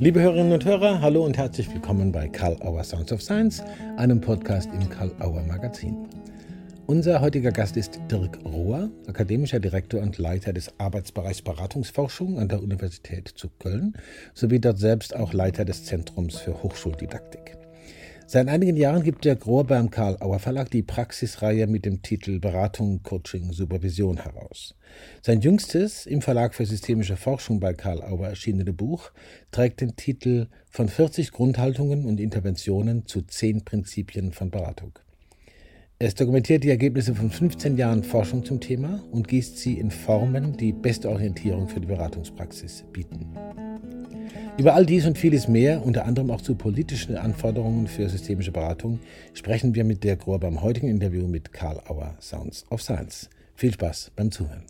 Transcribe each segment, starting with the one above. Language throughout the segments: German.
Liebe Hörerinnen und Hörer, hallo und herzlich willkommen bei Karl Auer Sounds of Science, einem Podcast im Karl Auer Magazin. Unser heutiger Gast ist Dirk Rohr, akademischer Direktor und Leiter des Arbeitsbereichs Beratungsforschung an der Universität zu Köln, sowie dort selbst auch Leiter des Zentrums für Hochschuldidaktik. Seit einigen Jahren gibt der Grohr beim Karl Auer Verlag die Praxisreihe mit dem Titel Beratung, Coaching, Supervision heraus. Sein jüngstes im Verlag für systemische Forschung bei Karl Auer erschienene Buch trägt den Titel Von 40 Grundhaltungen und Interventionen zu 10 Prinzipien von Beratung. Es dokumentiert die Ergebnisse von 15 Jahren Forschung zum Thema und gießt sie in Formen, die beste Orientierung für die Beratungspraxis bieten. Über all dies und vieles mehr, unter anderem auch zu politischen Anforderungen für systemische Beratung, sprechen wir mit der Grohr beim heutigen Interview mit Karl Auer Sounds of Science. Viel Spaß beim Zuhören.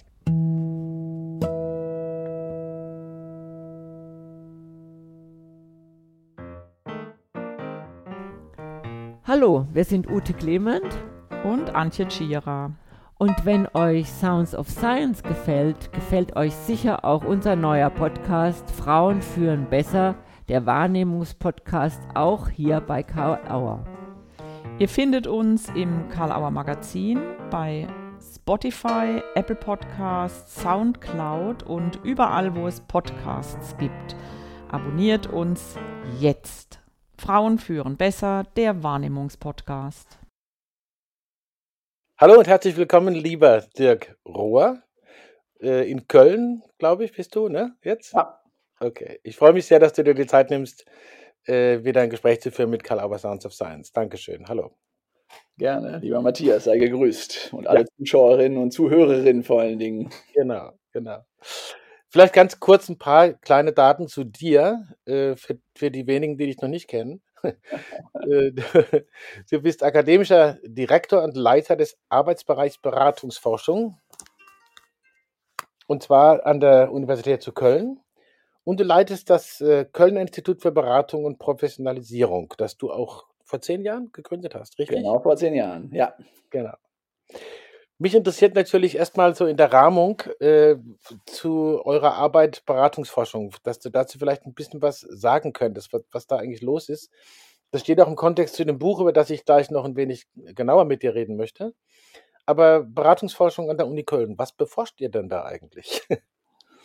Hallo, wir sind Ute Clement und Antje Tschira. Und wenn euch Sounds of Science gefällt, gefällt euch sicher auch unser neuer Podcast Frauen führen besser, der Wahrnehmungspodcast auch hier bei Karl Auer. Ihr findet uns im Karl Auer Magazin bei Spotify, Apple Podcasts, Soundcloud und überall, wo es Podcasts gibt. Abonniert uns jetzt. Frauen führen besser, der Wahrnehmungspodcast. Hallo und herzlich willkommen, lieber Dirk Rohr. Äh, in Köln, glaube ich, bist du, ne? Jetzt? Ja. Okay. Ich freue mich sehr, dass du dir die Zeit nimmst, äh, wieder ein Gespräch zu führen mit Karl Auer Sounds of Science. Dankeschön. Hallo. Gerne, lieber Matthias, sei gegrüßt. Und alle ja. Zuschauerinnen und Zuhörerinnen vor allen Dingen. Genau, genau. Vielleicht ganz kurz ein paar kleine Daten zu dir, äh, für, für die wenigen, die dich noch nicht kennen. Äh, du bist akademischer Direktor und Leiter des Arbeitsbereichs Beratungsforschung. Und zwar an der Universität zu Köln. Und du leitest das äh, Kölner Institut für Beratung und Professionalisierung, das du auch vor zehn Jahren gegründet hast, richtig? Genau, vor zehn Jahren, ja. Genau. Mich interessiert natürlich erstmal so in der Rahmung äh, zu eurer Arbeit Beratungsforschung, dass du dazu vielleicht ein bisschen was sagen könntest, was, was da eigentlich los ist. Das steht auch im Kontext zu dem Buch, über das ich gleich noch ein wenig genauer mit dir reden möchte. Aber Beratungsforschung an der Uni Köln, was beforscht ihr denn da eigentlich?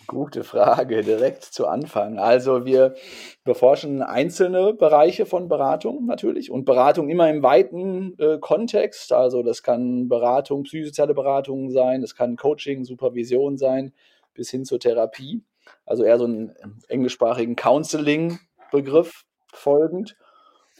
Gute Frage, direkt zu Anfang. Also wir beforschen einzelne Bereiche von Beratung natürlich und Beratung immer im weiten äh, Kontext. Also das kann Beratung, psychosoziale Beratung sein, das kann Coaching, Supervision sein, bis hin zur Therapie. Also eher so einen englischsprachigen Counseling-Begriff folgend.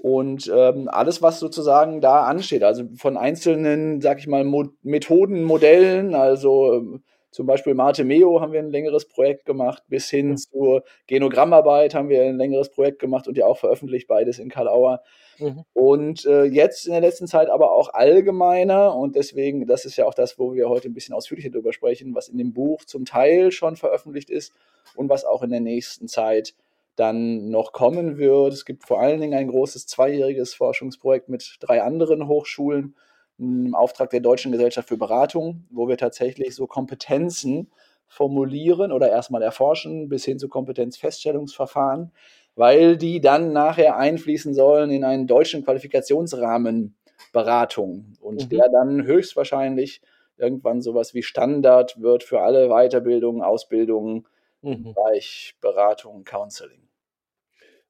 Und ähm, alles, was sozusagen da ansteht, also von einzelnen, sag ich mal, Mo Methoden, Modellen, also ähm, zum Beispiel Marte Meo haben wir ein längeres Projekt gemacht, bis hin mhm. zur Genogrammarbeit haben wir ein längeres Projekt gemacht und ja auch veröffentlicht, beides in Karl Auer. Mhm. Und äh, jetzt in der letzten Zeit aber auch allgemeiner und deswegen, das ist ja auch das, wo wir heute ein bisschen ausführlicher darüber sprechen, was in dem Buch zum Teil schon veröffentlicht ist und was auch in der nächsten Zeit dann noch kommen wird. Es gibt vor allen Dingen ein großes zweijähriges Forschungsprojekt mit drei anderen Hochschulen im Auftrag der Deutschen Gesellschaft für Beratung, wo wir tatsächlich so Kompetenzen formulieren oder erstmal erforschen bis hin zu Kompetenzfeststellungsverfahren, weil die dann nachher einfließen sollen in einen deutschen Qualifikationsrahmen Beratung und mhm. der dann höchstwahrscheinlich irgendwann sowas wie Standard wird für alle Weiterbildungen, Ausbildungen mhm. im Bereich Beratung, Counseling.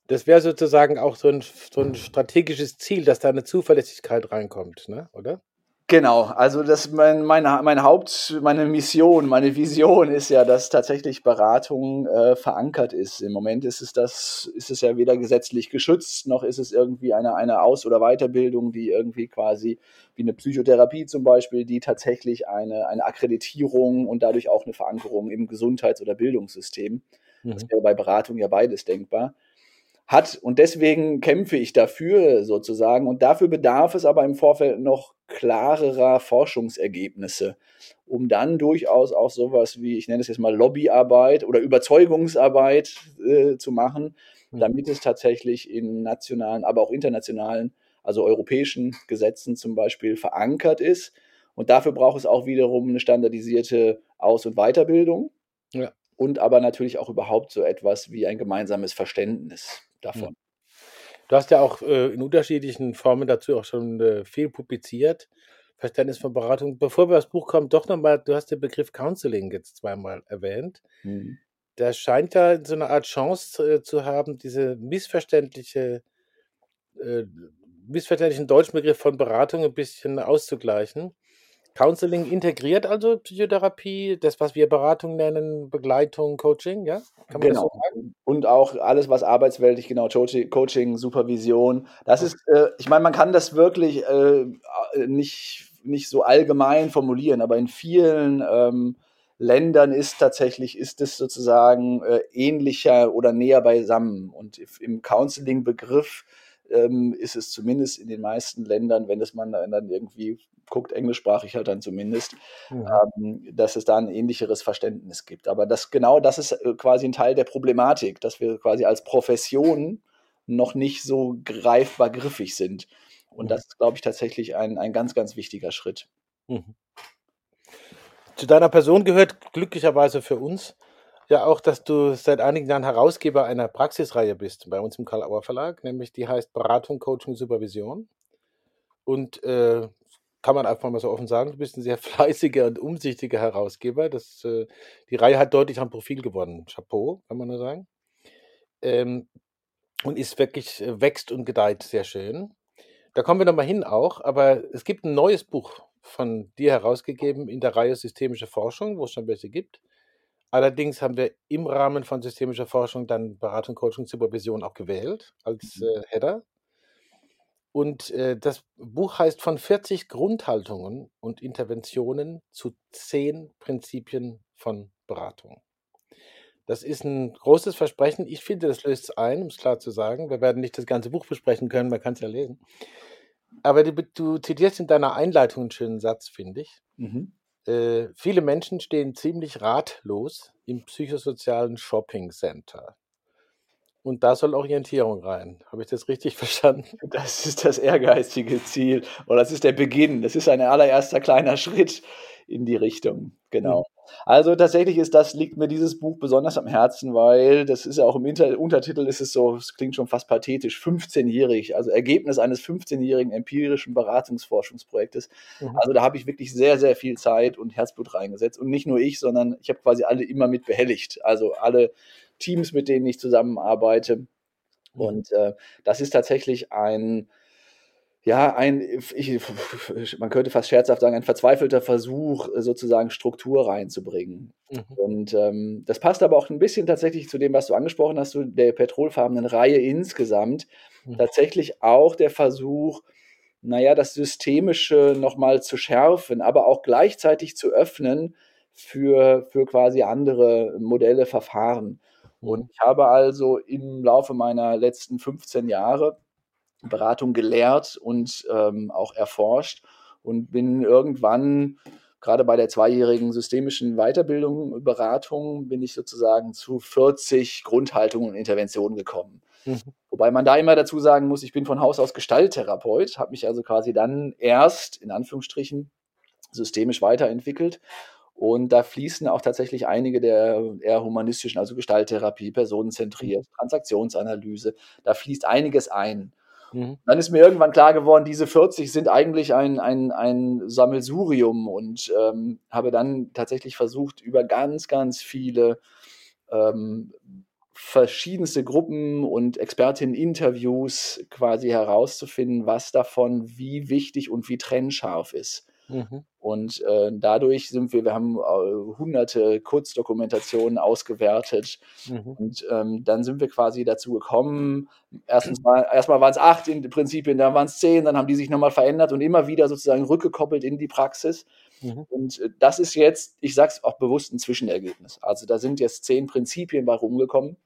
Das wäre sozusagen auch so ein, so ein strategisches Ziel, dass da eine Zuverlässigkeit reinkommt, ne? oder? Genau, also das mein, meine, meine Haupt, meine Mission, meine Vision ist ja, dass tatsächlich Beratung äh, verankert ist. Im Moment ist es das, ist es ja weder gesetzlich geschützt, noch ist es irgendwie eine, eine Aus- oder Weiterbildung, die irgendwie quasi wie eine Psychotherapie zum Beispiel, die tatsächlich eine, eine Akkreditierung und dadurch auch eine Verankerung im Gesundheits- oder Bildungssystem. Mhm. Das wäre bei Beratung ja beides denkbar hat. Und deswegen kämpfe ich dafür sozusagen. Und dafür bedarf es aber im Vorfeld noch klarerer Forschungsergebnisse, um dann durchaus auch sowas wie, ich nenne es jetzt mal Lobbyarbeit oder Überzeugungsarbeit äh, zu machen, hm. damit es tatsächlich in nationalen, aber auch internationalen, also europäischen Gesetzen zum Beispiel verankert ist. Und dafür braucht es auch wiederum eine standardisierte Aus- und Weiterbildung. Ja. und aber natürlich auch überhaupt so etwas wie ein gemeinsames Verständnis davon. Du hast ja auch äh, in unterschiedlichen Formen dazu auch schon äh, viel publiziert. Verständnis von Beratung. Bevor wir aufs Buch kommen, doch nochmal, du hast den Begriff Counseling jetzt zweimal erwähnt. Mhm. Der scheint ja so eine Art Chance äh, zu haben, diese missverständliche, äh, missverständlichen deutschen Begriff von Beratung ein bisschen auszugleichen. Counseling integriert also Psychotherapie, das, was wir Beratung nennen, Begleitung, Coaching, ja? Kann man genau. das so sagen? Und auch alles, was arbeitsweltlich, genau, Coaching, Supervision. Das ist, äh, ich meine, man kann das wirklich äh, nicht, nicht so allgemein formulieren, aber in vielen ähm, Ländern ist tatsächlich, ist es sozusagen äh, ähnlicher oder näher beisammen. Und im Counseling-Begriff ähm, ist es zumindest in den meisten Ländern, wenn es man dann irgendwie guckt, englischsprachig halt dann zumindest, mhm. ähm, dass es da ein ähnlicheres Verständnis gibt. Aber das genau das ist äh, quasi ein Teil der Problematik, dass wir quasi als Profession noch nicht so greifbar griffig sind. Und mhm. das ist, glaube ich, tatsächlich ein, ein ganz, ganz wichtiger Schritt. Mhm. Zu deiner Person gehört glücklicherweise für uns ja auch, dass du seit einigen Jahren Herausgeber einer Praxisreihe bist bei uns im Karl-Auer Verlag, nämlich die heißt Beratung, Coaching, Supervision. Und äh, kann man einfach mal so offen sagen, du bist ein sehr fleißiger und umsichtiger Herausgeber. Das, äh, die Reihe hat deutlich am Profil gewonnen. Chapeau, kann man nur sagen. Ähm, und ist wirklich, äh, wächst und gedeiht sehr schön. Da kommen wir nochmal hin auch, aber es gibt ein neues Buch von dir herausgegeben in der Reihe Systemische Forschung, wo es schon welche gibt. Allerdings haben wir im Rahmen von systemischer Forschung dann Beratung, Coaching, Supervision auch gewählt als mhm. äh, Header. Und äh, das Buch heißt von 40 Grundhaltungen und Interventionen zu 10 Prinzipien von Beratung. Das ist ein großes Versprechen. Ich finde, das löst es ein, um es klar zu sagen. Wir werden nicht das ganze Buch besprechen können, man kann es ja lesen. Aber du, du, zitierst in deiner Einleitung einen schönen Satz, finde ich. Mhm. Äh, viele Menschen stehen ziemlich ratlos im psychosozialen Shopping Center. Und da soll Orientierung rein. Habe ich das richtig verstanden? Das ist das ehrgeizige Ziel. Oder das ist der Beginn. Das ist ein allererster kleiner Schritt in die Richtung. Genau. Mhm. Also tatsächlich ist das, liegt mir dieses Buch besonders am Herzen, weil das ist ja auch im Inter Untertitel ist es so, es klingt schon fast pathetisch, 15-jährig, also Ergebnis eines 15-jährigen empirischen Beratungsforschungsprojektes. Mhm. Also da habe ich wirklich sehr, sehr viel Zeit und Herzblut reingesetzt. Und nicht nur ich, sondern ich habe quasi alle immer mit behelligt. Also alle Teams, mit denen ich zusammenarbeite. Und äh, das ist tatsächlich ein, ja, ein, ich, man könnte fast scherzhaft sagen, ein verzweifelter Versuch, sozusagen Struktur reinzubringen. Mhm. Und ähm, das passt aber auch ein bisschen tatsächlich zu dem, was du angesprochen hast, zu der petrolfarbenen Reihe insgesamt. Mhm. Tatsächlich auch der Versuch, naja, das Systemische nochmal zu schärfen, aber auch gleichzeitig zu öffnen für, für quasi andere Modelle, Verfahren. Und ich habe also im Laufe meiner letzten 15 Jahre Beratung gelehrt und ähm, auch erforscht und bin irgendwann gerade bei der zweijährigen systemischen Weiterbildung, Beratung, bin ich sozusagen zu 40 Grundhaltungen und Interventionen gekommen. Mhm. Wobei man da immer dazu sagen muss, ich bin von Haus aus Gestalttherapeut, habe mich also quasi dann erst in Anführungsstrichen systemisch weiterentwickelt und da fließen auch tatsächlich einige der eher humanistischen, also Gestalttherapie, personenzentriert, mhm. Transaktionsanalyse, da fließt einiges ein. Mhm. Dann ist mir irgendwann klar geworden, diese 40 sind eigentlich ein, ein, ein Sammelsurium und ähm, habe dann tatsächlich versucht, über ganz, ganz viele ähm, verschiedenste Gruppen und Expertinnen-Interviews quasi herauszufinden, was davon wie wichtig und wie trennscharf ist. Mhm. Und äh, dadurch sind wir, wir haben äh, hunderte Kurzdokumentationen ausgewertet. Mhm. Und ähm, dann sind wir quasi dazu gekommen. Erstens mal, erstmal waren es acht in Prinzipien, dann waren es zehn, dann haben die sich nochmal verändert und immer wieder sozusagen rückgekoppelt in die Praxis. Mhm. Und äh, das ist jetzt, ich sage es auch bewusst, ein Zwischenergebnis. Also da sind jetzt zehn Prinzipien bei rumgekommen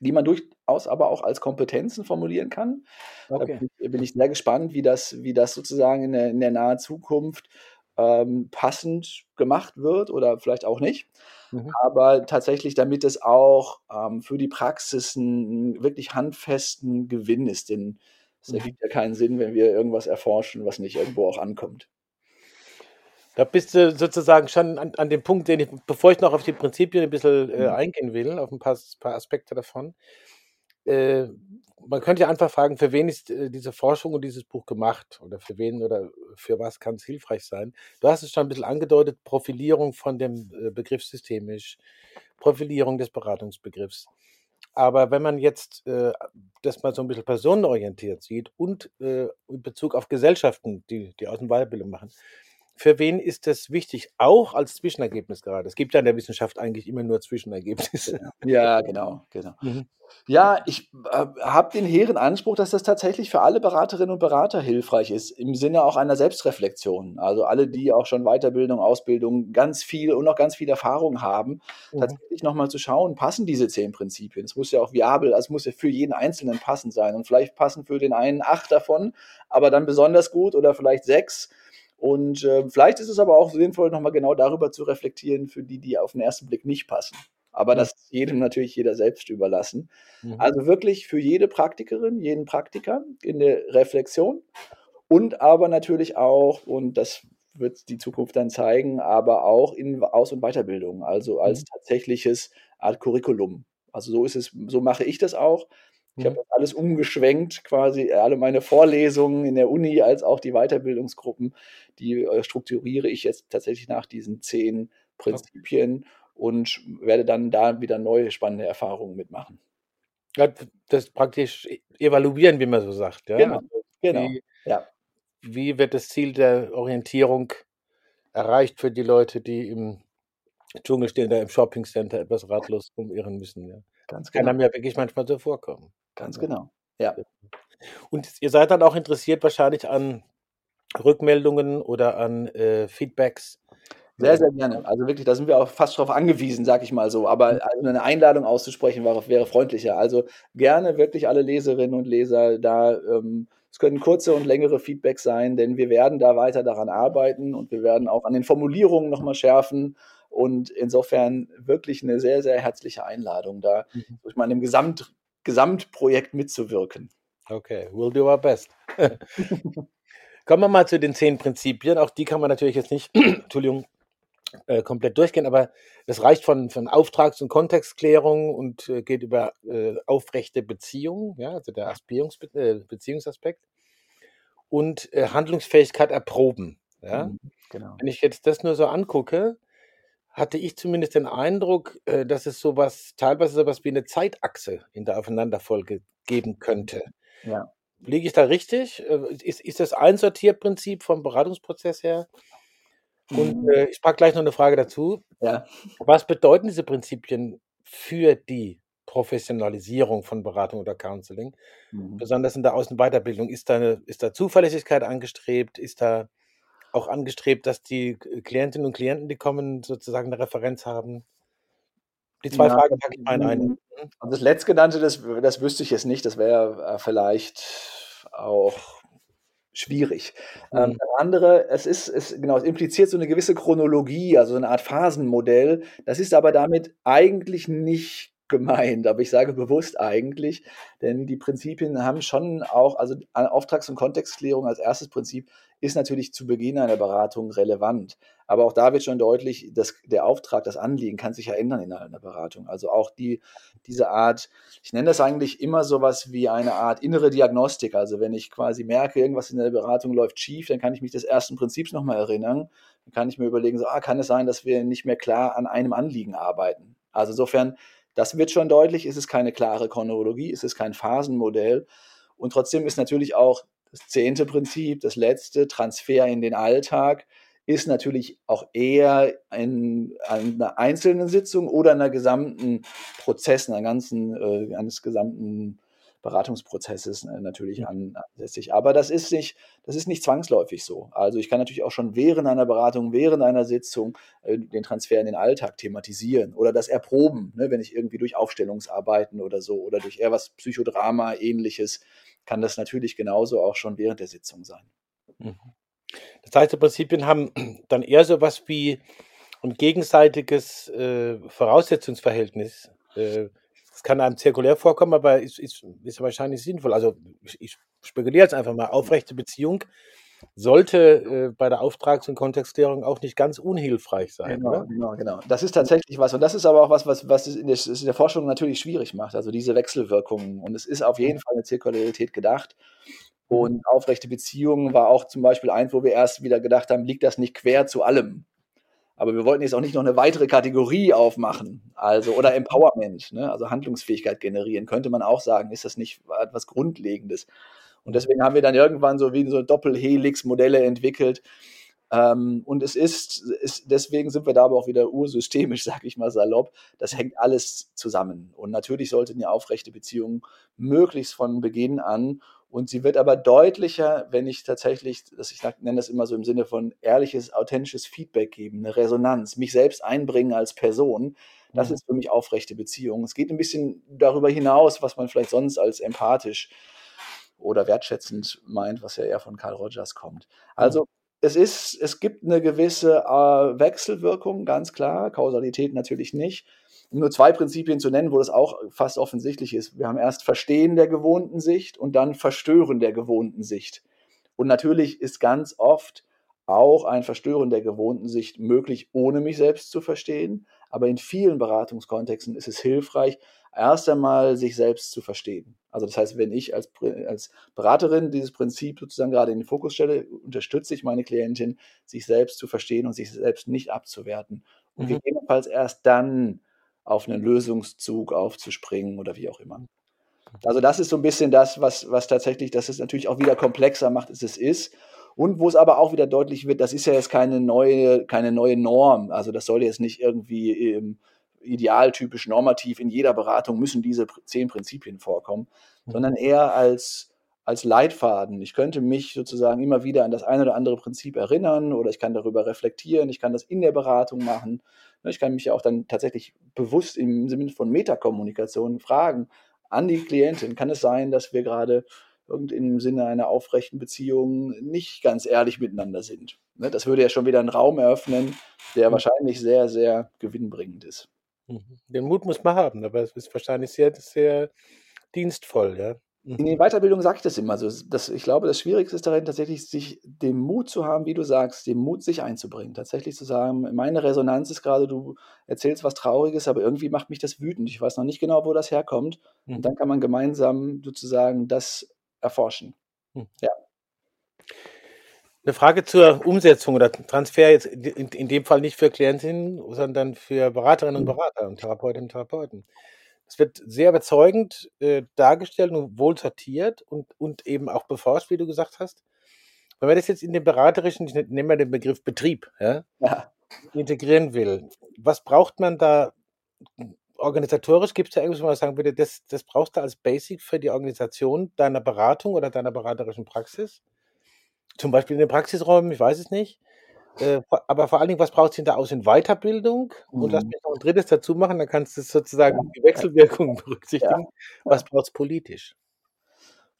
die man durchaus aber auch als Kompetenzen formulieren kann. Okay. Da bin ich, sehr gespannt, wie das, wie das sozusagen in der, in der nahen Zukunft ähm, passend gemacht wird oder vielleicht auch nicht. Mhm. Aber tatsächlich, damit es auch ähm, für die Praxis einen wirklich handfesten Gewinn ist. Denn es ergibt ja keinen Sinn, wenn wir irgendwas erforschen, was nicht irgendwo auch ankommt. Da bist du sozusagen schon an, an dem Punkt, den ich, bevor ich noch auf die Prinzipien ein bisschen äh, mhm. eingehen will, auf ein paar, paar Aspekte davon. Äh, man könnte ja einfach fragen, für wen ist äh, diese Forschung und dieses Buch gemacht? Oder für wen oder für was kann es hilfreich sein? Du hast es schon ein bisschen angedeutet, Profilierung von dem äh, Begriff systemisch, Profilierung des Beratungsbegriffs. Aber wenn man jetzt äh, das mal so ein bisschen personenorientiert sieht und äh, in Bezug auf Gesellschaften, die die Außenweiterbildung machen, für wen ist das wichtig? Auch als Zwischenergebnis gerade. Es gibt ja in der Wissenschaft eigentlich immer nur Zwischenergebnisse. Ja, genau, genau. Mhm. Ja, ich äh, habe den hehren Anspruch, dass das tatsächlich für alle Beraterinnen und Berater hilfreich ist, im Sinne auch einer Selbstreflexion. Also alle, die auch schon Weiterbildung, Ausbildung, ganz viel und noch ganz viel Erfahrung haben, mhm. tatsächlich nochmal zu schauen, passen diese zehn Prinzipien? Es muss ja auch viabel, also es muss ja für jeden Einzelnen passend sein. Und vielleicht passen für den einen acht davon, aber dann besonders gut oder vielleicht sechs und äh, vielleicht ist es aber auch sinnvoll, nochmal genau darüber zu reflektieren, für die, die auf den ersten Blick nicht passen. Aber das ist jedem natürlich jeder selbst überlassen. Mhm. Also wirklich für jede Praktikerin, jeden Praktiker in der Reflexion und aber natürlich auch, und das wird die Zukunft dann zeigen, aber auch in Aus- und Weiterbildung, also als mhm. tatsächliches Art Curriculum. Also so ist es, so mache ich das auch. Ich habe mhm. das alles umgeschwenkt, quasi alle meine Vorlesungen in der Uni als auch die Weiterbildungsgruppen, die äh, strukturiere ich jetzt tatsächlich nach diesen zehn Prinzipien und werde dann da wieder neue spannende Erfahrungen mitmachen. Ja, das praktisch e-, evaluieren, wie man so sagt. Ja? Genau, also genau. Wie, ja. wie wird das Ziel der Orientierung erreicht für die Leute, die im Dschungel stehen, da im Shoppingcenter etwas ratlos rumirren müssen. Ja? Ganz genau. Kann einem ja wirklich manchmal so vorkommen. Ganz genau. Ja. Und ihr seid dann auch interessiert wahrscheinlich an Rückmeldungen oder an äh, Feedbacks. Sehr, sehr gerne. Also wirklich, da sind wir auch fast darauf angewiesen, sag ich mal so. Aber mhm. also eine Einladung auszusprechen wäre, wäre freundlicher. Also gerne wirklich alle Leserinnen und Leser da. Ähm, es können kurze und längere Feedbacks sein, denn wir werden da weiter daran arbeiten und wir werden auch an den Formulierungen nochmal schärfen. Und insofern wirklich eine sehr, sehr herzliche Einladung, da mhm. durch meinem Gesamt Gesamtprojekt mitzuwirken. Okay, we'll do our best. Kommen wir mal zu den zehn Prinzipien. Auch die kann man natürlich jetzt nicht, Entschuldigung, äh, komplett durchgehen, aber es reicht von, von Auftrags- und Kontextklärung und äh, geht über äh, aufrechte Beziehungen, ja, also der Aspirungs äh, Beziehungsaspekt und äh, Handlungsfähigkeit erproben. Ja? Mhm, genau. Wenn ich jetzt das nur so angucke, hatte ich zumindest den Eindruck, äh, dass es sowas, teilweise sowas wie eine Zeitachse in der Aufeinanderfolge geben könnte. Ja. Liege ich da richtig? Äh, ist, ist das ein Sortierprinzip vom Beratungsprozess her? Und mhm. äh, ich packe gleich noch eine Frage dazu. Ja. Was bedeuten diese Prinzipien für die Professionalisierung von Beratung oder Counseling? Mhm. Besonders in der Außen- und Weiterbildung. Ist da, eine, ist da Zuverlässigkeit angestrebt? Ist da auch angestrebt, dass die Klientinnen und Klienten, die kommen, sozusagen eine Referenz haben? Die zwei ja, Fragen packe ich mal ein. Mhm. Also das letztgenannte, das, das wüsste ich jetzt nicht. Das wäre äh, vielleicht auch schwierig. Ähm, mhm. Ähm, das andere, es ist, es, genau, es impliziert so eine gewisse Chronologie, also eine Art Phasenmodell. Das ist aber damit eigentlich nicht gemeint, aber ich sage bewusst eigentlich, denn die Prinzipien haben schon auch, also Auftrags- und Kontextklärung als erstes Prinzip ist natürlich zu Beginn einer Beratung relevant. Aber auch da wird schon deutlich, dass der Auftrag, das Anliegen kann sich ja ändern in einer Beratung. Also auch die, diese Art, ich nenne das eigentlich immer sowas wie eine Art innere Diagnostik. Also wenn ich quasi merke, irgendwas in der Beratung läuft schief, dann kann ich mich des ersten Prinzips nochmal erinnern. Dann kann ich mir überlegen, so, ah, kann es sein, dass wir nicht mehr klar an einem Anliegen arbeiten. Also insofern das wird schon deutlich, es ist keine klare Chronologie, es ist kein Phasenmodell. Und trotzdem ist natürlich auch das zehnte Prinzip, das letzte, Transfer in den Alltag, ist natürlich auch eher in, einer einzelnen Sitzung oder einer gesamten Prozess, einer ganzen, äh, eines gesamten Beratungsprozesses äh, natürlich an, ansässig. Aber das ist nicht, das ist nicht zwangsläufig so. Also ich kann natürlich auch schon während einer Beratung, während einer Sitzung äh, den Transfer in den Alltag thematisieren oder das erproben, ne, wenn ich irgendwie durch Aufstellungsarbeiten oder so oder durch eher was Psychodrama ähnliches, kann das natürlich genauso auch schon während der Sitzung sein. Mhm. Das heißt, die Prinzipien haben dann eher so was wie ein gegenseitiges äh, Voraussetzungsverhältnis. Äh, es kann einem zirkulär vorkommen, aber ist, ist, ist wahrscheinlich sinnvoll. Also ich, ich spekuliere jetzt einfach mal, aufrechte Beziehung sollte äh, bei der Auftrags- und Kontextierung auch nicht ganz unhilfreich sein. Genau, genau, genau. Das ist tatsächlich was. Und das ist aber auch was, was, was es in der, in der Forschung natürlich schwierig macht. Also diese Wechselwirkungen. Und es ist auf jeden Fall eine Zirkularität gedacht. Und aufrechte Beziehungen war auch zum Beispiel eins, wo wir erst wieder gedacht haben, liegt das nicht quer zu allem? Aber wir wollten jetzt auch nicht noch eine weitere Kategorie aufmachen, also oder Empowerment, ne? also Handlungsfähigkeit generieren, könnte man auch sagen, ist das nicht etwas Grundlegendes? Und deswegen haben wir dann irgendwann so wie so Doppelhelix-Modelle entwickelt. Ähm, und es ist, ist, deswegen sind wir da aber auch wieder ursystemisch, sag ich mal salopp. Das hängt alles zusammen. Und natürlich sollte eine aufrechte Beziehung möglichst von Beginn an und sie wird aber deutlicher, wenn ich tatsächlich, das ich nenne das immer so im Sinne von ehrliches, authentisches Feedback geben, eine Resonanz, mich selbst einbringen als Person. Das mhm. ist für mich aufrechte Beziehung. Es geht ein bisschen darüber hinaus, was man vielleicht sonst als empathisch oder wertschätzend meint, was ja eher von Carl Rogers kommt. Also mhm. es ist, es gibt eine gewisse äh, Wechselwirkung, ganz klar, Kausalität natürlich nicht um nur zwei Prinzipien zu nennen, wo das auch fast offensichtlich ist. Wir haben erst Verstehen der gewohnten Sicht und dann Verstören der gewohnten Sicht. Und natürlich ist ganz oft auch ein Verstören der gewohnten Sicht möglich, ohne mich selbst zu verstehen. Aber in vielen Beratungskontexten ist es hilfreich, erst einmal sich selbst zu verstehen. Also das heißt, wenn ich als, als Beraterin dieses Prinzip sozusagen gerade in den Fokus stelle, unterstütze ich meine Klientin, sich selbst zu verstehen und sich selbst nicht abzuwerten. Und mhm. gegebenenfalls erst dann auf einen Lösungszug aufzuspringen oder wie auch immer. Also das ist so ein bisschen das, was, was tatsächlich, das ist natürlich auch wieder komplexer macht, als es ist. Und wo es aber auch wieder deutlich wird, das ist ja jetzt keine neue, keine neue Norm. Also das soll jetzt nicht irgendwie ähm, idealtypisch normativ in jeder Beratung müssen diese zehn Prinzipien vorkommen, mhm. sondern eher als, als Leitfaden. Ich könnte mich sozusagen immer wieder an das eine oder andere Prinzip erinnern oder ich kann darüber reflektieren, ich kann das in der Beratung machen Ne, ich kann mich ja auch dann tatsächlich bewusst im Sinne von Metakommunikation fragen an die Klientin, kann es sein, dass wir gerade im Sinne einer aufrechten Beziehung nicht ganz ehrlich miteinander sind. Ne, das würde ja schon wieder einen Raum eröffnen, der mhm. wahrscheinlich sehr, sehr gewinnbringend ist. Mhm. Den Mut muss man haben, aber es ist wahrscheinlich sehr, sehr dienstvoll, ja. In den Weiterbildungen sage ich das immer. Also das, ich glaube, das Schwierigste ist darin, tatsächlich sich den Mut zu haben, wie du sagst, den Mut, sich einzubringen. Tatsächlich zu sagen, meine Resonanz ist gerade, du erzählst was Trauriges, aber irgendwie macht mich das wütend. Ich weiß noch nicht genau, wo das herkommt. Mhm. Und dann kann man gemeinsam sozusagen das erforschen. Mhm. Ja. Eine Frage zur Umsetzung oder Transfer jetzt in, in dem Fall nicht für Klientinnen, sondern für Beraterinnen und Berater und Therapeutinnen und Therapeuten. Es wird sehr überzeugend äh, dargestellt und wohl sortiert und, und eben auch beforscht, wie du gesagt hast. Wenn man das jetzt in den beraterischen, ich nenne mal den Begriff Betrieb, ja, ja. integrieren will, was braucht man da organisatorisch? Gibt es da irgendwas, wo man sagen würde, das, das brauchst du als Basic für die Organisation deiner Beratung oder deiner beraterischen Praxis? Zum Beispiel in den Praxisräumen, ich weiß es nicht. Äh, aber vor allen Dingen, was braucht es hinterher in Weiterbildung? Mhm. Und lass mich noch ein drittes dazu machen, dann kannst du sozusagen ja. die Wechselwirkungen berücksichtigen. Ja. Was braucht es politisch?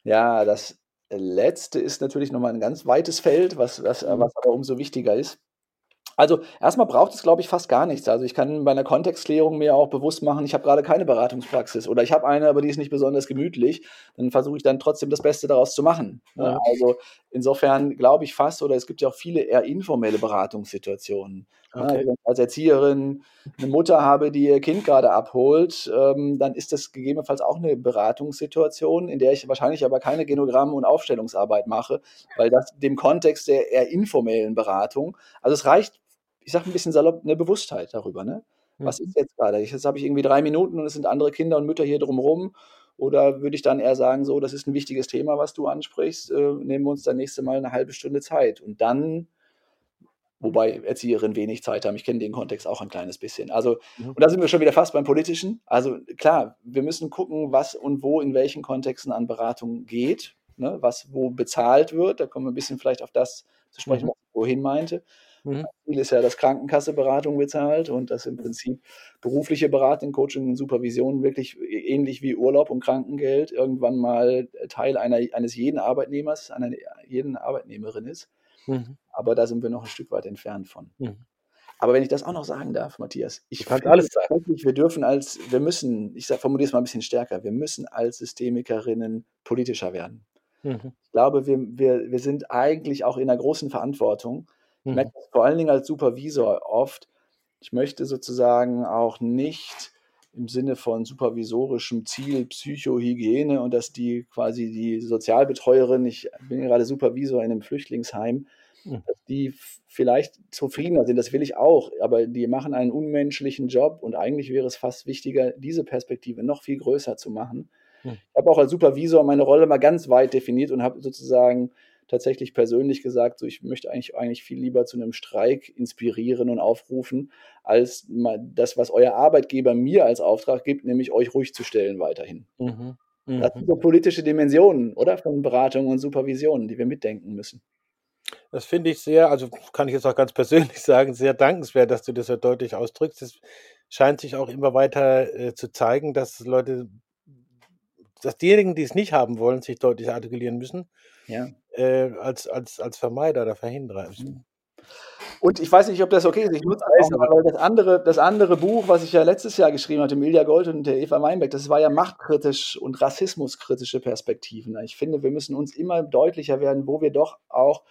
Ja, das letzte ist natürlich nochmal ein ganz weites Feld, was, was, mhm. was aber umso wichtiger ist. Also erstmal braucht es, glaube ich, fast gar nichts. Also ich kann bei einer Kontextklärung mir auch bewusst machen, ich habe gerade keine Beratungspraxis oder ich habe eine, aber die ist nicht besonders gemütlich. Dann versuche ich dann trotzdem das Beste daraus zu machen. Ja. Also insofern glaube ich fast, oder es gibt ja auch viele eher informelle Beratungssituationen. Okay. Ja, wenn ich als Erzieherin eine Mutter habe, die ihr Kind gerade abholt, ähm, dann ist das gegebenenfalls auch eine Beratungssituation, in der ich wahrscheinlich aber keine Genogramm- und Aufstellungsarbeit mache, weil das dem Kontext der eher informellen Beratung, also es reicht ich sage ein bisschen salopp, eine Bewusstheit darüber. Ne? Was ist jetzt gerade? Jetzt habe ich irgendwie drei Minuten und es sind andere Kinder und Mütter hier drumherum. Oder würde ich dann eher sagen, so, das ist ein wichtiges Thema, was du ansprichst, äh, nehmen wir uns dann nächste Mal eine halbe Stunde Zeit. Und dann, wobei Erzieherinnen wenig Zeit haben, ich kenne den Kontext auch ein kleines bisschen. Also, mhm. und da sind wir schon wieder fast beim Politischen. Also klar, wir müssen gucken, was und wo in welchen Kontexten an Beratung geht, ne? was wo bezahlt wird. Da kommen wir ein bisschen vielleicht auf das zu sprechen, mhm. was ich vorhin meinte. Mhm. Ziel ist ja, dass Krankenkasse Beratung bezahlt und dass im Prinzip berufliche Beratung, Coaching und Supervision wirklich ähnlich wie Urlaub und Krankengeld irgendwann mal Teil einer, eines jeden Arbeitnehmers, einer jeden Arbeitnehmerin ist. Mhm. Aber da sind wir noch ein Stück weit entfernt von. Mhm. Aber wenn ich das auch noch sagen darf, Matthias, ich kann alles sagen. Wir dürfen als, wir müssen, ich formuliere es mal ein bisschen stärker, wir müssen als Systemikerinnen politischer werden. Mhm. Ich glaube, wir, wir, wir sind eigentlich auch in einer großen Verantwortung. Ich merke das vor allen Dingen als Supervisor oft. Ich möchte sozusagen auch nicht im Sinne von supervisorischem Ziel Psychohygiene und dass die quasi die Sozialbetreuerin, ich bin gerade Supervisor in einem Flüchtlingsheim, hm. dass die vielleicht zufriedener sind, das will ich auch, aber die machen einen unmenschlichen Job und eigentlich wäre es fast wichtiger, diese Perspektive noch viel größer zu machen. Hm. Ich habe auch als Supervisor meine Rolle mal ganz weit definiert und habe sozusagen tatsächlich persönlich gesagt, so ich möchte eigentlich, eigentlich viel lieber zu einem Streik inspirieren und aufrufen, als das, was euer Arbeitgeber mir als Auftrag gibt, nämlich euch ruhig zu stellen weiterhin. Mhm. Mhm. Das sind so politische Dimensionen, oder? Von Beratung und Supervision, die wir mitdenken müssen. Das finde ich sehr, also kann ich jetzt auch ganz persönlich sagen, sehr dankenswert, dass du das so deutlich ausdrückst. Es scheint sich auch immer weiter äh, zu zeigen, dass Leute, dass diejenigen, die es nicht haben wollen, sich deutlich artikulieren müssen ja. Äh, als, als, als Vermeider oder Verhinderer. Mhm. Und ich weiß nicht, ob das okay ist. Ich nutze das auch, weil das andere, das andere Buch, was ich ja letztes Jahr geschrieben hatte, Milja Gold und der Eva Weinbeck, das war ja machtkritisch und rassismuskritische Perspektiven. Ich finde, wir müssen uns immer deutlicher werden, wo wir doch auch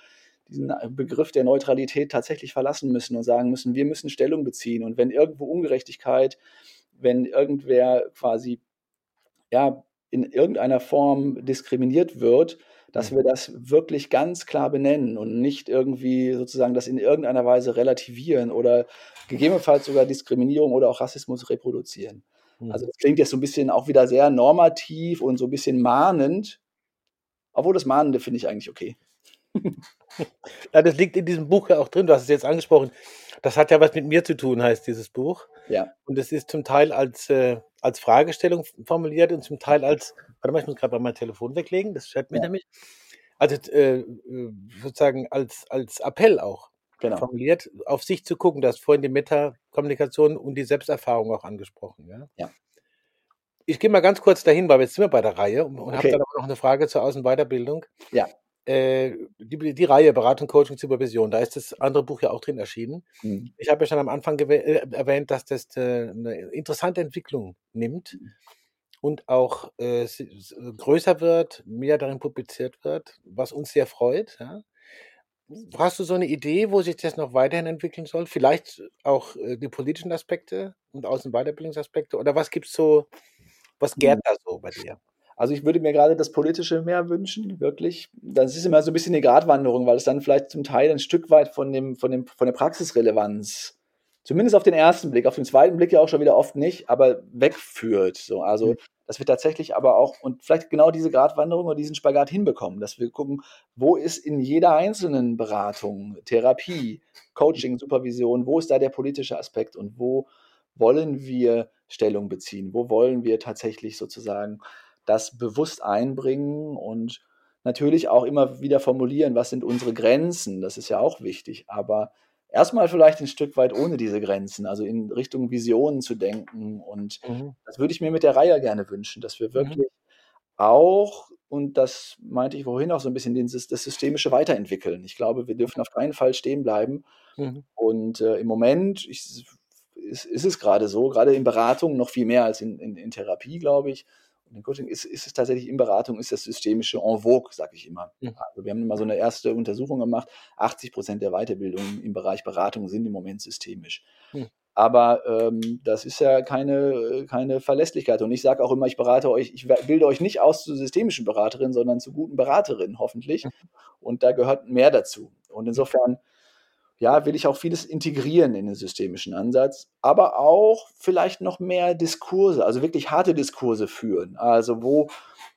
diesen Begriff der Neutralität tatsächlich verlassen müssen und sagen müssen, wir müssen Stellung beziehen. Und wenn irgendwo Ungerechtigkeit, wenn irgendwer quasi ja, in irgendeiner Form diskriminiert wird, dass wir das wirklich ganz klar benennen und nicht irgendwie sozusagen das in irgendeiner Weise relativieren oder gegebenenfalls sogar Diskriminierung oder auch Rassismus reproduzieren. Also mhm. das klingt jetzt so ein bisschen auch wieder sehr normativ und so ein bisschen mahnend, obwohl das Mahnende finde ich eigentlich okay. ja, das liegt in diesem Buch ja auch drin, du hast es jetzt angesprochen. Das hat ja was mit mir zu tun, heißt dieses Buch. Ja. Und es ist zum Teil als, äh, als Fragestellung formuliert und zum Teil als, warte mal, ich muss gerade mal mein Telefon weglegen, das stört mich ja. nämlich. Also äh, sozusagen als, als Appell auch genau. formuliert, auf sich zu gucken. Du hast vorhin die Metakommunikation und die Selbsterfahrung auch angesprochen. Ja. ja. Ich gehe mal ganz kurz dahin, weil wir jetzt sind wir bei der Reihe und okay. habe dann auch noch eine Frage zur Außenweiterbildung. Ja. Äh, die, die Reihe Beratung, Coaching, Supervision, da ist das andere Buch ja auch drin erschienen. Mhm. Ich habe ja schon am Anfang äh, erwähnt, dass das äh, eine interessante Entwicklung nimmt mhm. und auch äh, größer wird, mehr darin publiziert wird, was uns sehr freut. Ja. Hast du so eine Idee, wo sich das noch weiterhin entwickeln soll? Vielleicht auch äh, die politischen Aspekte und Außenweiterbildungsaspekte? Oder was gibt es so, was gärt mhm. da so bei dir? Also ich würde mir gerade das Politische mehr wünschen, wirklich. Das ist immer so ein bisschen eine Gratwanderung, weil es dann vielleicht zum Teil ein Stück weit von, dem, von, dem, von der Praxisrelevanz, zumindest auf den ersten Blick, auf den zweiten Blick ja auch schon wieder oft nicht, aber wegführt. So. Also mhm. dass wir tatsächlich aber auch und vielleicht genau diese Gratwanderung oder diesen Spagat hinbekommen, dass wir gucken, wo ist in jeder einzelnen Beratung, Therapie, Coaching, Supervision, wo ist da der politische Aspekt und wo wollen wir Stellung beziehen, wo wollen wir tatsächlich sozusagen das bewusst einbringen und natürlich auch immer wieder formulieren, was sind unsere Grenzen. Das ist ja auch wichtig. Aber erstmal vielleicht ein Stück weit ohne diese Grenzen, also in Richtung Visionen zu denken. Und mhm. das würde ich mir mit der Reihe gerne wünschen, dass wir mhm. wirklich mhm. auch, und das meinte ich vorhin auch so ein bisschen, das Systemische weiterentwickeln. Ich glaube, wir dürfen auf keinen Fall stehen bleiben. Mhm. Und äh, im Moment ich, ist, ist, es gerade so, gerade in Beratung noch viel mehr als in, in, in Therapie, glaube ich, und in Coaching ist, ist es tatsächlich in Beratung, ist das Systemische en vogue, sage ich immer. Mhm. Also wir haben mal so eine erste Untersuchung gemacht, 80 Prozent der Weiterbildungen im Bereich Beratung sind im Moment systemisch. Mhm. Aber ähm, das ist ja keine, keine Verlässlichkeit. Und ich sage auch immer, ich berate euch, ich bilde euch nicht aus zu systemischen Beraterinnen, sondern zu guten Beraterinnen, hoffentlich. Und da gehört mehr dazu. Und insofern ja, will ich auch vieles integrieren in den systemischen Ansatz, aber auch vielleicht noch mehr Diskurse, also wirklich harte Diskurse führen. Also wo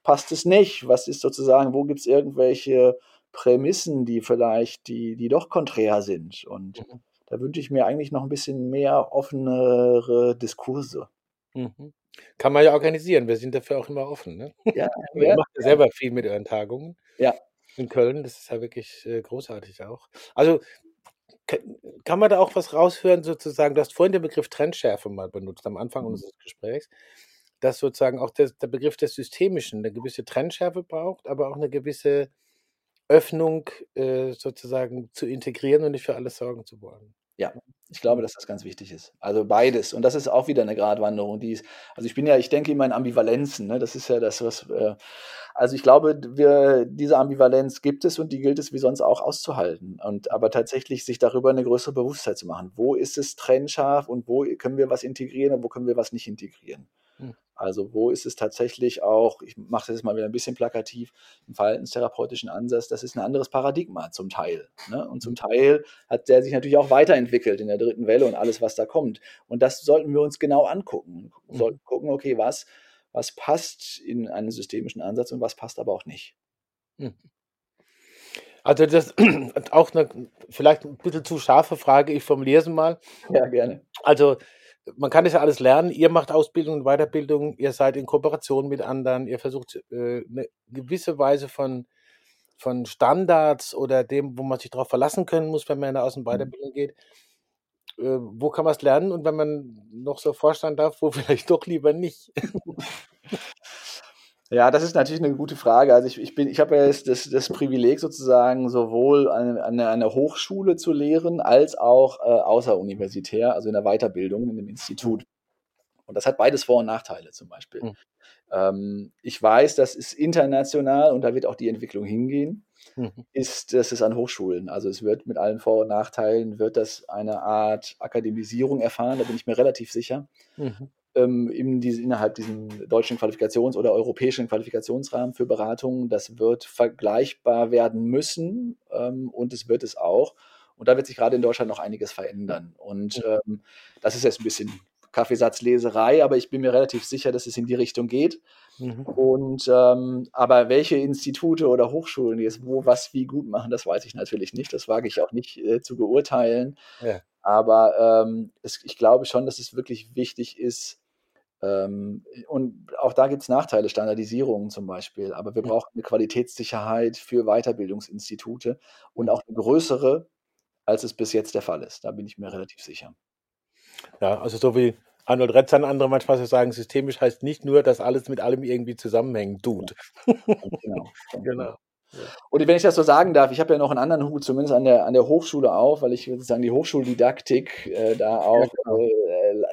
passt es nicht? Was ist sozusagen, wo gibt es irgendwelche Prämissen, die vielleicht, die, die doch konträr sind? Und mhm. da wünsche ich mir eigentlich noch ein bisschen mehr offenere Diskurse. Mhm. Kann man ja organisieren, wir sind dafür auch immer offen. Ne? Ja, Ihr ja, macht ja selber viel mit euren Tagungen. Ja. In Köln, das ist ja wirklich äh, großartig auch. Also kann man da auch was raushören, sozusagen? Du hast vorhin den Begriff Trendschärfe mal benutzt am Anfang mhm. unseres Gesprächs, dass sozusagen auch der, der Begriff des Systemischen eine gewisse Trendschärfe braucht, aber auch eine gewisse Öffnung äh, sozusagen zu integrieren und nicht für alles sorgen zu wollen. Ja, ich glaube, dass das ganz wichtig ist. Also beides. Und das ist auch wieder eine Gratwanderung. Die ist, also ich bin ja, ich denke immer in Ambivalenzen. Ne? Das ist ja das, was. Äh, also ich glaube, wir, diese Ambivalenz gibt es und die gilt es wie sonst auch auszuhalten. Und aber tatsächlich sich darüber eine größere Bewusstheit zu machen. Wo ist es trennscharf und wo können wir was integrieren und wo können wir was nicht integrieren? Also wo ist es tatsächlich auch, ich mache das jetzt mal wieder ein bisschen plakativ, im verhaltenstherapeutischen Ansatz, das ist ein anderes Paradigma zum Teil. Ne? Und zum Teil hat der sich natürlich auch weiterentwickelt in der dritten Welle und alles, was da kommt. Und das sollten wir uns genau angucken. Wir sollten mhm. gucken, okay, was, was passt in einen systemischen Ansatz und was passt aber auch nicht. Mhm. Also das ist auch eine vielleicht ein bisschen zu scharfe Frage, ich formuliere es mal. Ja, gerne. Also man kann das ja alles lernen. Ihr macht Ausbildung und Weiterbildung, ihr seid in Kooperation mit anderen, ihr versucht äh, eine gewisse Weise von, von Standards oder dem, wo man sich darauf verlassen können muss, wenn man in der Außen- und mhm. Weiterbildung geht. Äh, wo kann man es lernen? Und wenn man noch so vorstellen darf, wo vielleicht doch lieber nicht? Ja, das ist natürlich eine gute Frage. Also ich, ich bin, ich habe ja das, das, das Privileg sozusagen sowohl an, an einer Hochschule zu lehren als auch äh, außeruniversitär, also in der Weiterbildung in dem Institut. Und das hat beides Vor- und Nachteile zum Beispiel. Mhm. Ähm, ich weiß, das ist international und da wird auch die Entwicklung hingehen. Mhm. Ist das ist an Hochschulen. Also es wird mit allen Vor- und Nachteilen wird das eine Art Akademisierung erfahren. Da bin ich mir relativ sicher. Mhm ähm, in diese, innerhalb diesem deutschen Qualifikations- oder europäischen Qualifikationsrahmen für Beratungen. Das wird vergleichbar werden müssen ähm, und es wird es auch. Und da wird sich gerade in Deutschland noch einiges verändern. Und ähm, das ist jetzt ein bisschen Kaffeesatzleserei, aber ich bin mir relativ sicher, dass es in die Richtung geht. Mhm. Und ähm, aber welche Institute oder Hochschulen jetzt wo was wie gut machen, das weiß ich natürlich nicht. Das wage ich auch nicht äh, zu beurteilen. Ja. Aber ähm, es, ich glaube schon, dass es wirklich wichtig ist, und auch da gibt es Nachteile, Standardisierungen zum Beispiel. Aber wir brauchen eine Qualitätssicherheit für Weiterbildungsinstitute und auch eine größere, als es bis jetzt der Fall ist. Da bin ich mir relativ sicher. Ja, also so wie Arnold Retzan andere manchmal so sagen, systemisch heißt nicht nur, dass alles mit allem irgendwie zusammenhängen tut. Genau. genau. Und wenn ich das so sagen darf, ich habe ja noch einen anderen Hut, zumindest an der, an der Hochschule auch, weil ich sozusagen die Hochschuldidaktik äh, da auch genau. äh,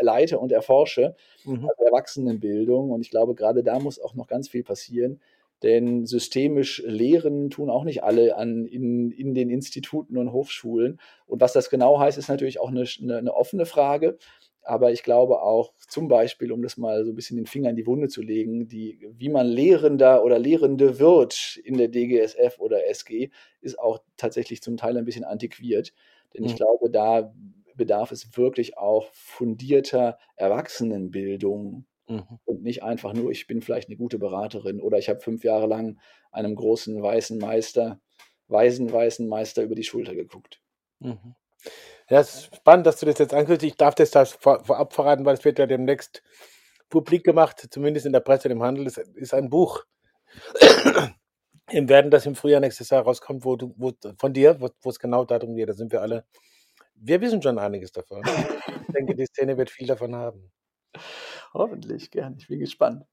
leite und erforsche, mhm. also Erwachsenenbildung. Und ich glaube, gerade da muss auch noch ganz viel passieren. Denn systemisch lehren tun auch nicht alle an, in, in den Instituten und Hochschulen. Und was das genau heißt, ist natürlich auch eine, eine, eine offene Frage. Aber ich glaube auch zum Beispiel, um das mal so ein bisschen den Finger in die Wunde zu legen, die, wie man Lehrender oder Lehrende wird in der DGSF oder SG, ist auch tatsächlich zum Teil ein bisschen antiquiert. Denn ich mhm. glaube, da bedarf es wirklich auch fundierter Erwachsenenbildung mhm. und nicht einfach nur, ich bin vielleicht eine gute Beraterin oder ich habe fünf Jahre lang einem großen weißen Meister, weisen weißen Meister über die Schulter geguckt. Mhm. Ja, es ist spannend, dass du das jetzt ankündigst. Ich darf das da vor, vorab verraten, weil es wird ja demnächst publik gemacht, zumindest in der Presse und im Handel. Es ist ein Buch. Im werden das im Frühjahr nächstes Jahr rauskommt, wo du, wo, von dir, wo, wo es genau darum geht. Da sind wir alle. Wir wissen schon einiges davon. Ich denke, die Szene wird viel davon haben. Hoffentlich, gern. Ich bin gespannt.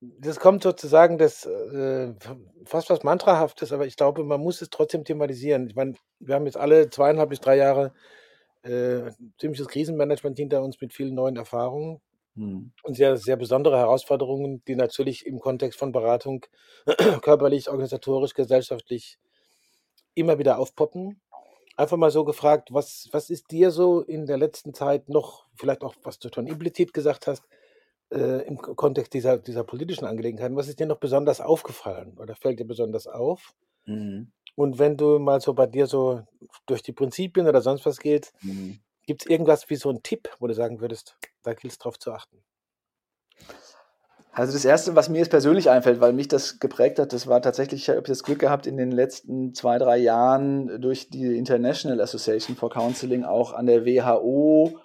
Das kommt sozusagen das äh, fast was Mantrahaftes, aber ich glaube, man muss es trotzdem thematisieren. Ich meine, wir haben jetzt alle zweieinhalb bis drei Jahre äh, ziemliches Krisenmanagement hinter uns mit vielen neuen Erfahrungen hm. und sehr, sehr besondere Herausforderungen, die natürlich im Kontext von Beratung körperlich, organisatorisch, gesellschaftlich immer wieder aufpoppen. Einfach mal so gefragt, was, was ist dir so in der letzten Zeit noch, vielleicht auch was du schon implizit gesagt hast, äh, im Kontext dieser, dieser politischen Angelegenheiten, was ist dir noch besonders aufgefallen oder fällt dir besonders auf? Mhm. Und wenn du mal so bei dir so durch die Prinzipien oder sonst was geht, mhm. gibt es irgendwas wie so einen Tipp, wo du sagen würdest, da gilt es drauf zu achten? Also das Erste, was mir jetzt persönlich einfällt, weil mich das geprägt hat, das war tatsächlich, ich habe das Glück gehabt, in den letzten zwei, drei Jahren durch die International Association for Counseling auch an der WHO,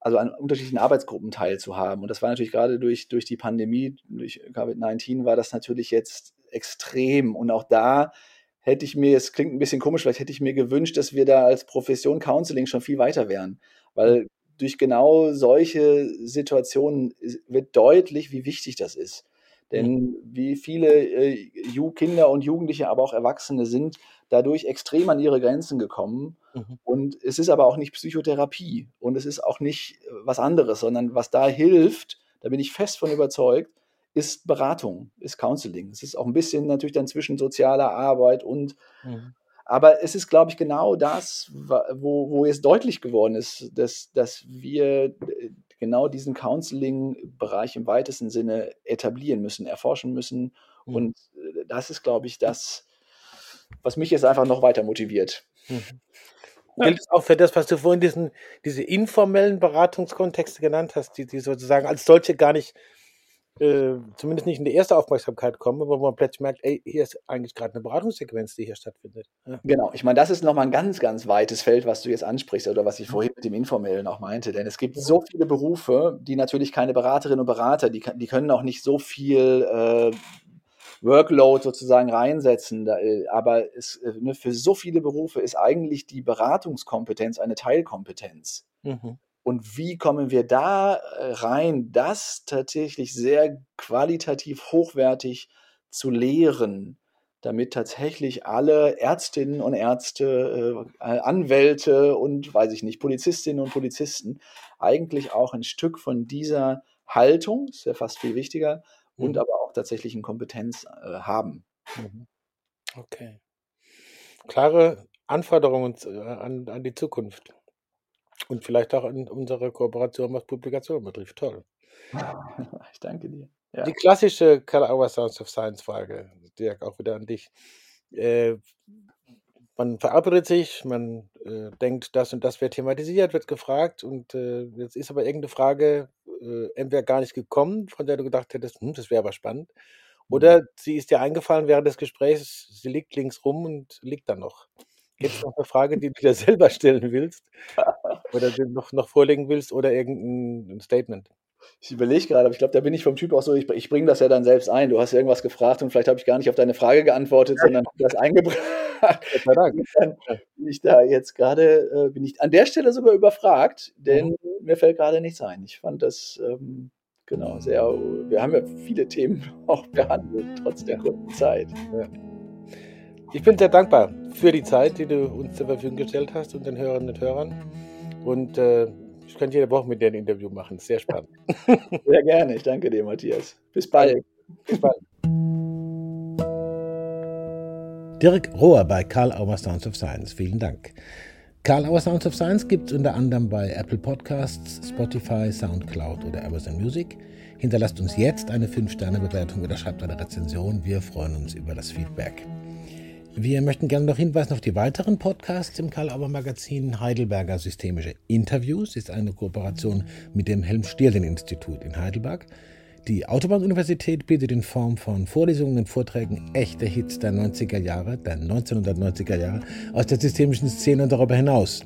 also an unterschiedlichen Arbeitsgruppen teilzuhaben. Und das war natürlich gerade durch, durch die Pandemie, durch Covid-19 war das natürlich jetzt extrem. Und auch da hätte ich mir, es klingt ein bisschen komisch, vielleicht hätte ich mir gewünscht, dass wir da als Profession Counseling schon viel weiter wären. Weil durch genau solche Situationen wird deutlich, wie wichtig das ist. Denn wie viele äh, Kinder und Jugendliche, aber auch Erwachsene sind dadurch extrem an ihre Grenzen gekommen. Mhm. Und es ist aber auch nicht Psychotherapie und es ist auch nicht äh, was anderes, sondern was da hilft, da bin ich fest von überzeugt, ist Beratung, ist Counseling. Es ist auch ein bisschen natürlich dann zwischen sozialer Arbeit und mhm. Aber es ist, glaube ich, genau das, wo, wo jetzt deutlich geworden ist, dass, dass wir äh, genau diesen Counseling-Bereich im weitesten Sinne etablieren müssen, erforschen müssen. Mhm. Und äh, das ist, glaube ich, das, was mich jetzt einfach noch weiter motiviert. Mhm. Gilt es auch für das, was du vorhin diesen, diese informellen Beratungskontexte genannt hast, die, die sozusagen als solche gar nicht äh, zumindest nicht in die erste Aufmerksamkeit kommen, wo man plötzlich merkt, ey, hier ist eigentlich gerade eine Beratungssequenz, die hier stattfindet. Ja. Genau, ich meine, das ist nochmal ein ganz, ganz weites Feld, was du jetzt ansprichst oder was ich mhm. vorhin mit dem Informellen auch meinte. Denn es gibt so viele Berufe, die natürlich keine Beraterinnen und Berater, die, die können auch nicht so viel äh, Workload sozusagen reinsetzen. Äh, aber es, äh, ne, für so viele Berufe ist eigentlich die Beratungskompetenz eine Teilkompetenz. Mhm. Und wie kommen wir da äh, rein, das tatsächlich sehr qualitativ hochwertig zu lehren, damit tatsächlich alle Ärztinnen und Ärzte, äh, Anwälte und, weiß ich nicht, Polizistinnen und Polizisten eigentlich auch ein Stück von dieser Haltung, ist ja fast viel wichtiger, mhm. und aber auch tatsächlich eine Kompetenz äh, haben. Mhm. Okay. Klare Anforderungen an, an die Zukunft. Und vielleicht auch in unserer Kooperation, was Publikationen betrifft. Toll. Ich danke dir. Ja. Die klassische Hour Sounds of Science Frage, Dirk, auch wieder an dich. Äh, man verabredet sich, man äh, denkt, das und das wird thematisiert, wird gefragt und äh, jetzt ist aber irgendeine Frage äh, entweder gar nicht gekommen, von der du gedacht hättest, hm, das wäre aber spannend, oder mhm. sie ist dir eingefallen während des Gesprächs, sie liegt links rum und liegt dann noch. Gibt es noch eine Frage, die du dir selber stellen willst? Oder noch, noch vorlegen willst oder irgendein Statement? Ich überlege gerade, aber ich glaube, da bin ich vom Typ auch so, ich, ich bringe das ja dann selbst ein. Du hast irgendwas gefragt und vielleicht habe ich gar nicht auf deine Frage geantwortet, ja. sondern das eingebracht. dann bin ich da jetzt gerade, äh, bin ich an der Stelle sogar überfragt, denn mhm. mir fällt gerade nichts ein. Ich fand das ähm, genau sehr, wir haben ja viele Themen auch behandelt, trotz der kurzen Zeit. Ja. Ich bin sehr dankbar für die Zeit, die du uns zur Verfügung gestellt hast und den Hörerinnen und Hörern. Und äh, ich könnte jede Woche mit dir ein Interview machen. Sehr spannend. Sehr gerne. Ich danke dir, Matthias. Bis bald. Bis bald. Dirk Rohr bei Karl Auer Sounds of Science. Vielen Dank. Karl Auer Sounds of Science gibt es unter anderem bei Apple Podcasts, Spotify, Soundcloud oder Amazon Music. Hinterlasst uns jetzt eine 5-Sterne-Bewertung oder schreibt eine Rezension. Wir freuen uns über das Feedback. Wir möchten gerne noch hinweisen auf die weiteren Podcasts im Karl-Auer Magazin. Heidelberger Systemische Interviews ist eine Kooperation mit dem Helm-Stierlin-Institut in Heidelberg. Die Autobahn-Universität bietet in Form von Vorlesungen und Vorträgen echte Hits der 90er Jahre, der 1990er Jahre, aus der systemischen Szene und darüber hinaus.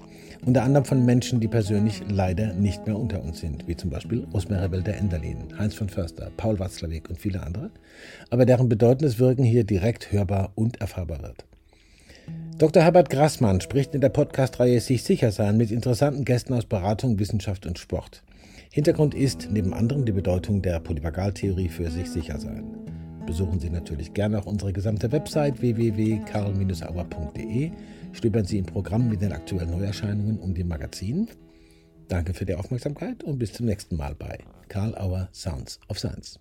Unter anderem von Menschen, die persönlich leider nicht mehr unter uns sind, wie zum Beispiel Rosmer Welder Enderlin, Heinz von Förster, Paul Watzlawick und viele andere, aber deren bedeutendes Wirken hier direkt hörbar und erfahrbar wird. Dr. Herbert Grassmann spricht in der Podcast-Reihe Sich sicher sein mit interessanten Gästen aus Beratung, Wissenschaft und Sport. Hintergrund ist neben anderem die Bedeutung der Polyvagaltheorie für sich sicher sein. Besuchen Sie natürlich gerne auch unsere gesamte Website www.karl-auer.de stöbern Sie im Programm mit den aktuellen Neuerscheinungen um die Magazin. Danke für die Aufmerksamkeit und bis zum nächsten Mal bei Karl Auer Sounds of Science.